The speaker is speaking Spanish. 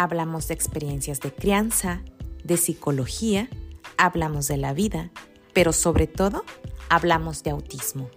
Hablamos de experiencias de crianza, de psicología, hablamos de la vida, pero sobre todo hablamos de autismo.